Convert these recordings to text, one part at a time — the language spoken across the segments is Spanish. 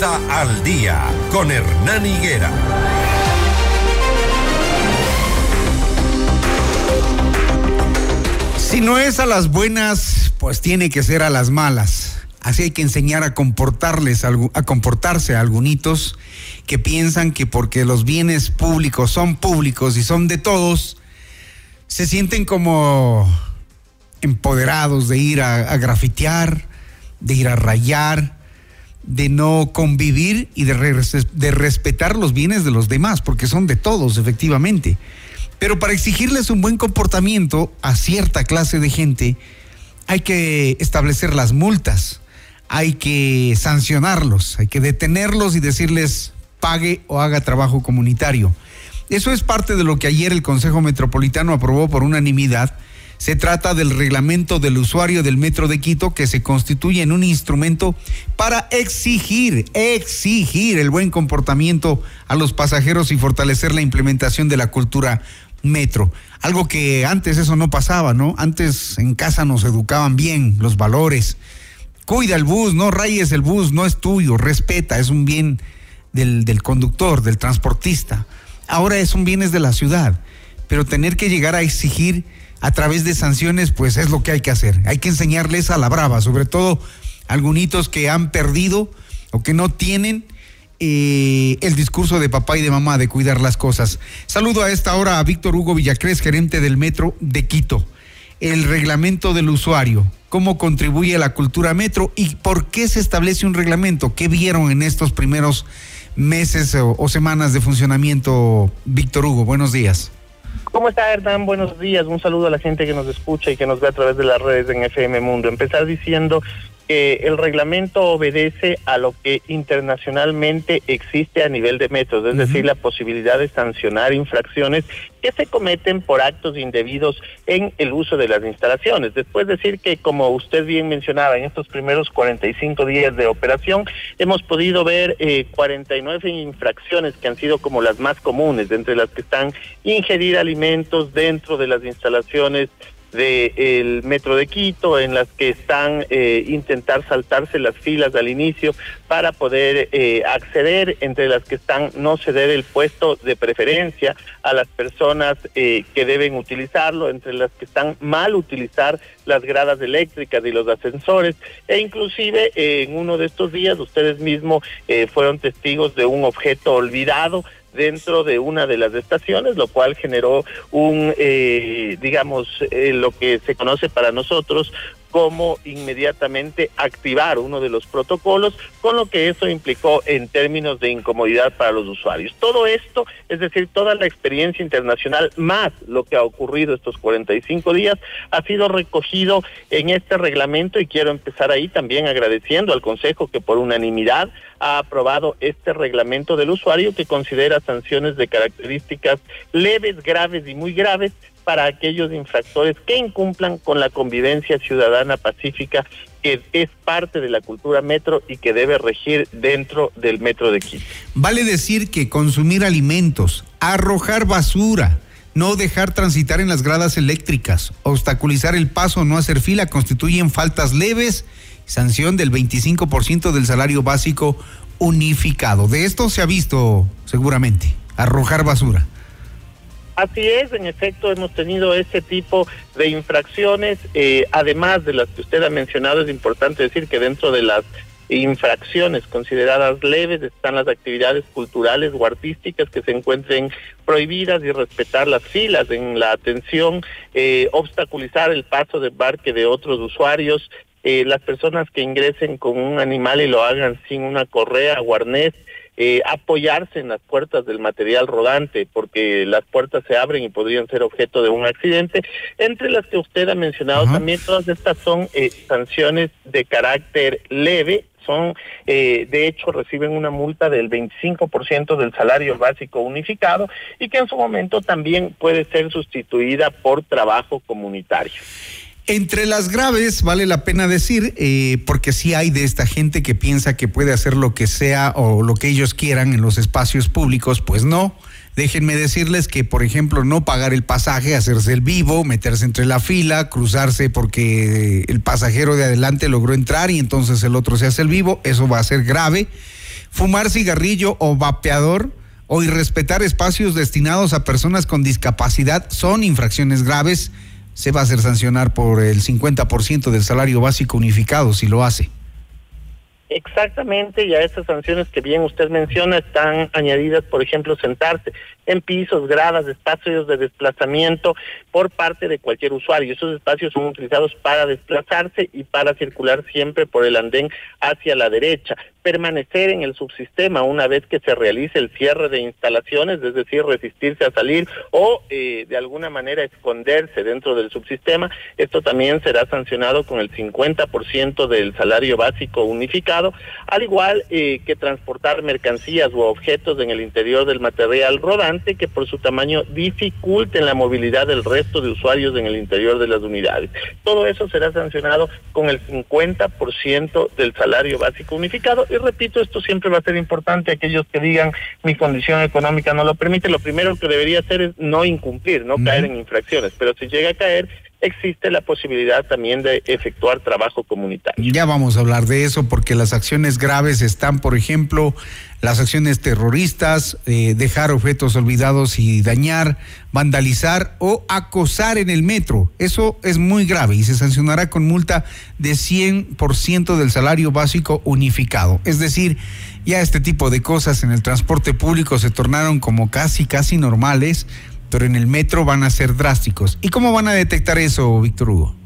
Al día con Hernán Higuera. Si no es a las buenas, pues tiene que ser a las malas. Así hay que enseñar a comportarles, a comportarse a algunos que piensan que porque los bienes públicos son públicos y son de todos, se sienten como empoderados de ir a, grafitear, de ir a rayar, de no convivir y de, de respetar los bienes de los demás, porque son de todos, efectivamente. Pero para exigirles un buen comportamiento a cierta clase de gente, hay que establecer las multas, hay que sancionarlos, hay que detenerlos y decirles pague o haga trabajo comunitario. Eso es parte de lo que ayer el Consejo Metropolitano aprobó por unanimidad. Se trata del reglamento del usuario del Metro de Quito que se constituye en un instrumento para exigir, exigir el buen comportamiento a los pasajeros y fortalecer la implementación de la cultura metro. Algo que antes eso no pasaba, ¿no? Antes en casa nos educaban bien los valores. Cuida el bus, no rayes el bus, no es tuyo, respeta, es un bien del, del conductor, del transportista. Ahora es un bienes de la ciudad, pero tener que llegar a exigir a través de sanciones, pues es lo que hay que hacer. Hay que enseñarles a la brava, sobre todo algunos que han perdido o que no tienen eh, el discurso de papá y de mamá de cuidar las cosas. Saludo a esta hora a Víctor Hugo Villacrés, gerente del Metro de Quito. El reglamento del usuario, cómo contribuye a la cultura metro y por qué se establece un reglamento. ¿Qué vieron en estos primeros meses o, semanas de funcionamiento, Víctor Hugo? Buenos días. ¿Cómo está Hernán? Buenos días. Un saludo a la gente que nos escucha y que nos ve a través de las redes en FM Mundo. Empezar diciendo que el reglamento obedece a lo que internacionalmente existe a nivel de metros, es decir, la posibilidad de sancionar infracciones que se cometen por actos indebidos en el uso de las instalaciones. Después decir que, como usted bien mencionaba, en estos primeros 45 días de operación hemos podido ver eh, 49 infracciones que han sido como las más comunes, entre las que están ingerir alimentos dentro de las instalaciones del metro de Quito, en las que están eh, intentar saltarse las filas al inicio para poder eh, acceder, entre las que están no ceder el puesto de preferencia a las personas eh, que deben utilizarlo, entre las que están mal utilizar las gradas eléctricas y los ascensores, e inclusive en uno de estos días ustedes mismos fueron testigos de un objeto olvidado dentro de una de las estaciones, lo cual generó un, eh, digamos, eh, lo que se conoce para nosotros cómo inmediatamente activar uno de los protocolos, con lo que eso implicó en términos de incomodidad para los usuarios. Todo esto, es decir, toda la experiencia internacional más lo que ha ocurrido estos 45 días, ha sido recogido en este reglamento y quiero empezar ahí también agradeciendo al Consejo que por unanimidad ha aprobado este reglamento del usuario que considera sanciones de características leves, graves y muy graves para aquellos infractores que incumplan con la convivencia ciudadana pacífica que es parte de la cultura metro y que debe regir dentro del metro de Quito. Vale decir que consumir alimentos, arrojar basura, no dejar transitar en las gradas eléctricas, obstaculizar el paso, no hacer fila, constituyen faltas leves, sanción del 25% del salario básico unificado. De esto se ha visto seguramente, arrojar basura. Así es, en efecto hemos tenido ese tipo de infracciones, eh, además de las que usted ha mencionado, es importante decir que dentro de las infracciones consideradas leves están las actividades culturales o artísticas que se encuentren prohibidas y respetar las filas en la atención, eh, obstaculizar el paso de embarque de otros usuarios, eh, las personas que ingresen con un animal y lo hagan sin una correa o arnés, eh, apoyarse en las puertas del material rodante, porque las puertas se abren y podrían ser objeto de un accidente. Entre las que usted ha mencionado también, todas estas son eh, sanciones de carácter leve, son, eh, de hecho, reciben una multa del 25% del salario básico unificado y que en su momento también puede ser sustituida por trabajo comunitario. Entre las graves, vale la pena decir, eh, porque sí hay de esta gente que piensa que puede hacer lo que sea o lo que ellos quieran en los espacios públicos, pues no. Déjenme decirles que, por ejemplo, no pagar el pasaje, hacerse el vivo, meterse entre la fila, cruzarse porque el pasajero de adelante logró entrar y entonces el otro se hace el vivo, eso va a ser grave. Fumar cigarrillo o vapeador o irrespetar espacios destinados a personas con discapacidad son infracciones graves se va a hacer sancionar por el 50% del salario básico unificado si lo hace. Exactamente, y a esas sanciones que bien usted menciona están añadidas, por ejemplo, sentarse en pisos, gradas, espacios de desplazamiento por parte de cualquier usuario. Esos espacios son utilizados para desplazarse y para circular siempre por el andén hacia la derecha permanecer en el subsistema una vez que se realice el cierre de instalaciones, es decir, resistirse a salir o eh, de alguna manera esconderse dentro del subsistema. Esto también será sancionado con el 50% del salario básico unificado, al igual eh, que transportar mercancías u objetos en el interior del material rodante que por su tamaño dificulten la movilidad del resto de usuarios en el interior de las unidades. Todo eso será sancionado con el 50% del salario básico unificado repito, esto siempre va a ser importante. Aquellos que digan mi condición económica no lo permite, lo primero que debería hacer es no incumplir, no caer en infracciones. Pero si llega a caer, existe la posibilidad también de efectuar trabajo comunitario. Ya vamos a hablar de eso porque las acciones graves están, por ejemplo, las acciones terroristas, eh, dejar objetos olvidados y dañar, vandalizar o acosar en el metro. Eso es muy grave y se sancionará con multa de 100% del salario básico unificado. Es decir, ya este tipo de cosas en el transporte público se tornaron como casi, casi normales pero en el metro van a ser drásticos. ¿Y cómo van a detectar eso, Víctor Hugo?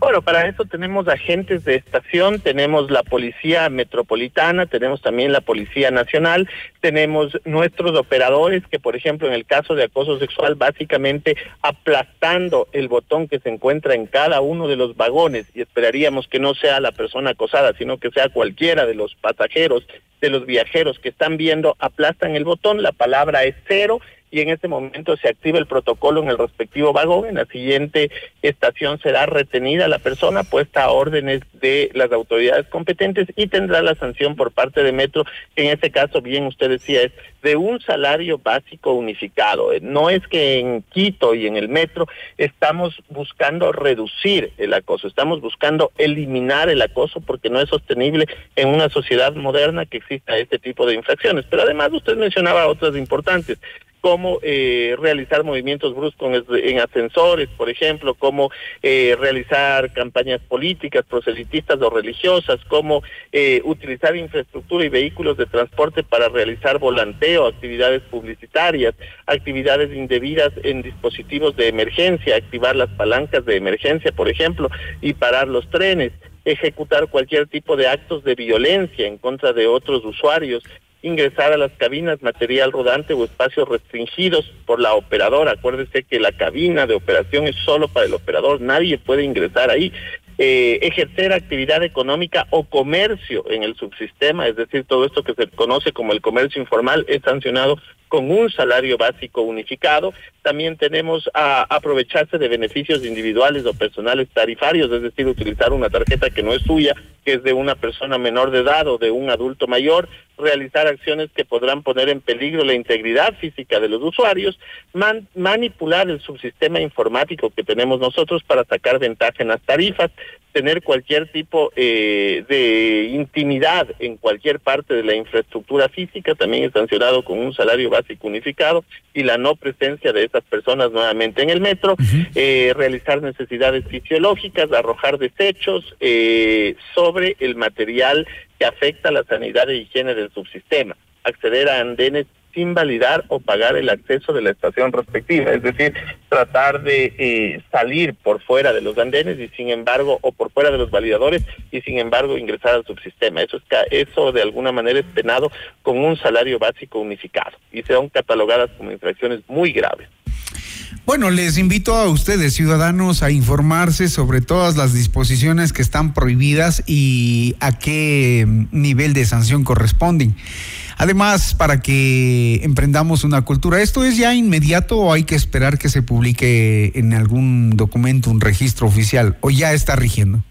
Bueno, para eso tenemos agentes de estación, tenemos la policía metropolitana, tenemos también la policía nacional, tenemos nuestros operadores que, por ejemplo, en el caso de acoso sexual, básicamente aplastando el botón que se encuentra en cada uno de los vagones y esperaríamos que no sea la persona acosada, sino que sea cualquiera de los pasajeros, de los viajeros que están viendo, aplastan el botón, la palabra es cero y en este momento se activa el protocolo en el respectivo vagón. En la siguiente estación será retenida la persona, puesta a órdenes de las autoridades competentes y tendrá la sanción por parte de Metro. En este caso, bien usted decía, es de un salario básico unificado. Eh, no es que en Quito y en el Metro estamos buscando reducir el acoso, estamos buscando eliminar el acoso porque no es sostenible en una sociedad moderna que exista este tipo de infracciones. Pero además usted mencionaba otras importantes cómo eh, realizar movimientos bruscos en ascensores, por ejemplo, cómo eh, realizar campañas políticas, proselitistas o religiosas, cómo eh, utilizar infraestructura y vehículos de transporte para realizar volanteo, actividades publicitarias, actividades indebidas en dispositivos de emergencia, activar las palancas de emergencia, por ejemplo, y parar los trenes ejecutar cualquier tipo de actos de violencia en contra de otros usuarios, ingresar a las cabinas material rodante o espacios restringidos por la operadora. Acuérdese que la cabina de operación es solo para el operador, nadie puede ingresar ahí. Eh, ejercer actividad económica o comercio en el subsistema, es decir, todo esto que se conoce como el comercio informal es sancionado con un salario básico unificado. También tenemos a aprovecharse de beneficios individuales o personales tarifarios, es decir, utilizar una tarjeta que no es suya, que es de una persona menor de edad o de un adulto mayor, realizar acciones que podrán poner en peligro la integridad física de los usuarios, manipular el subsistema informático que tenemos nosotros para sacar ventaja en las tarifas, tener cualquier tipo eh, de intimidad en cualquier parte de la infraestructura física, también es sancionado con un salario básico unificado y la no presencia de esas personas nuevamente en el metro, eh, realizar necesidades fisiológicas, arrojar desechos eh, sobre el material que afecta la sanidad e higiene del subsistema, acceder a andenes sin validar o pagar el acceso de la estación respectiva, es decir, tratar de eh, salir por fuera de los andenes y sin embargo, o por fuera de los validadores y sin embargo ingresar al subsistema. Eso, es, eso de alguna manera es penado con un salario básico unificado y son catalogadas como infracciones muy graves. Bueno, les invito a ustedes, ciudadanos, a informarse sobre todas las disposiciones que están prohibidas y a qué nivel de sanción corresponden. Además, para que emprendamos una cultura, ¿esto es ya inmediato o hay que esperar que se publique en algún documento, un registro oficial, o ya está rigiendo?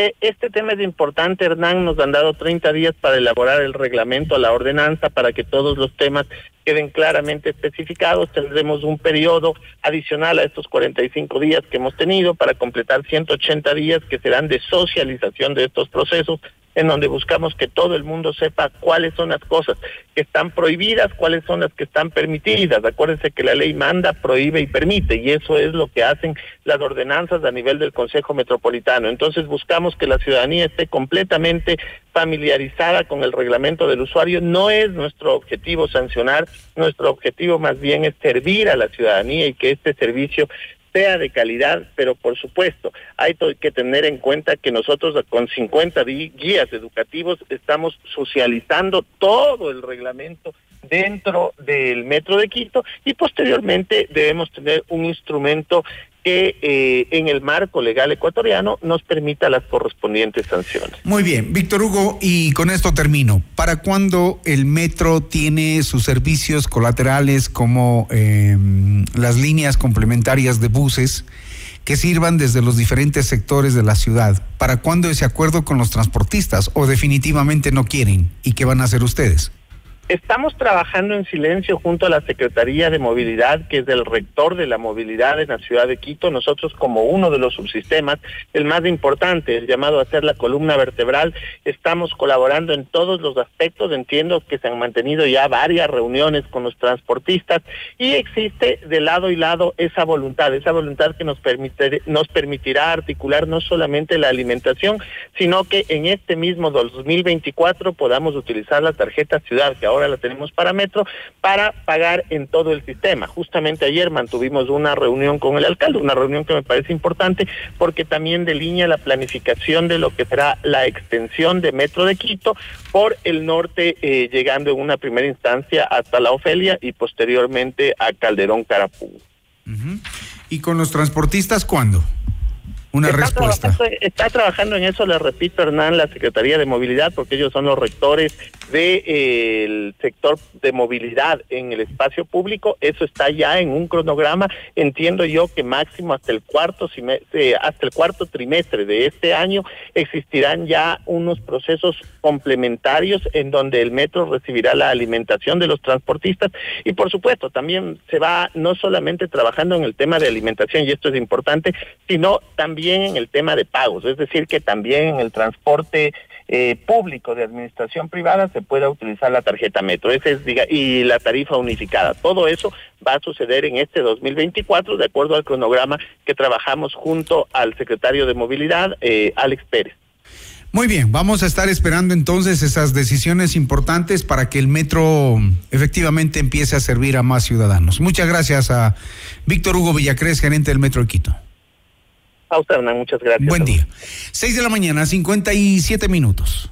Eh, este tema es importante, Hernán. Nos han dado 30 días para elaborar el reglamento, la ordenanza, para que todos los temas queden claramente especificados. Tendremos un periodo adicional a estos 45 días que hemos tenido para completar 180 días que serán de socialización de estos procesos en donde buscamos que todo el mundo sepa cuáles son las cosas que están prohibidas, cuáles son las que están permitidas. Acuérdense que la ley manda, prohíbe y permite, y eso es lo que hacen las ordenanzas a nivel del Consejo Metropolitano. Entonces buscamos que la ciudadanía esté completamente familiarizada con el reglamento del usuario. No es nuestro objetivo sancionar, nuestro objetivo más bien es servir a la ciudadanía y que este servicio sea de calidad, pero por supuesto hay que tener en cuenta que nosotros con 50 guías educativos estamos socializando todo el reglamento dentro del Metro de Quito y posteriormente debemos tener un instrumento que eh, en el marco legal ecuatoriano nos permita las correspondientes sanciones. Muy bien, Víctor Hugo, y con esto termino. ¿Para cuándo el metro tiene sus servicios colaterales como em, las líneas complementarias de buses que sirvan desde los diferentes sectores de la ciudad? ¿Para cuándo ese acuerdo con los transportistas o definitivamente no quieren? ¿Y qué van a hacer ustedes? Estamos trabajando en silencio junto a la Secretaría de Movilidad, que es el rector de la movilidad en la ciudad de Quito. Nosotros como uno de los subsistemas, el más importante, el llamado a ser la columna vertebral, estamos colaborando en todos los aspectos. Entiendo que se han mantenido ya varias reuniones con los transportistas y existe de lado y lado esa voluntad, esa voluntad que nos, nos permitirá articular no solamente la alimentación, sino que en este mismo 2024 podamos utilizar la tarjeta ciudad, que ahora ahora la tenemos para Metro, para pagar en todo el sistema. Justamente ayer mantuvimos una reunión con el alcalde, una reunión que me parece importante porque también delinea la planificación de lo que será la extensión de Metro de Quito por el norte, eh, llegando en una primera instancia hasta la Ofelia y posteriormente a Calderón Carapú. ¿Y con los transportistas cuándo? Una está respuesta. Trabajando, está trabajando en eso, le repito, Hernán, la Secretaría de Movilidad, porque ellos son los rectores del eh, sector de movilidad en el espacio público. Eso está ya en un cronograma. Entiendo yo que máximo hasta el cuarto eh, hasta el cuarto trimestre de este año existirán ya unos procesos complementarios en donde el metro recibirá la alimentación de los transportistas y por supuesto también se va no solamente trabajando en el tema de alimentación y esto es importante, sino también en el tema de pagos, es decir, que también en el transporte eh, público de administración privada se pueda utilizar la tarjeta Metro ese es, diga, y la tarifa unificada. Todo eso va a suceder en este 2024 de acuerdo al cronograma que trabajamos junto al secretario de Movilidad, eh, Alex Pérez. Muy bien, vamos a estar esperando entonces esas decisiones importantes para que el metro efectivamente empiece a servir a más ciudadanos. Muchas gracias a Víctor Hugo Villacrés, gerente del Metro de Quito. A usted, muchas gracias. Buen día. Seis de la mañana, 57 minutos.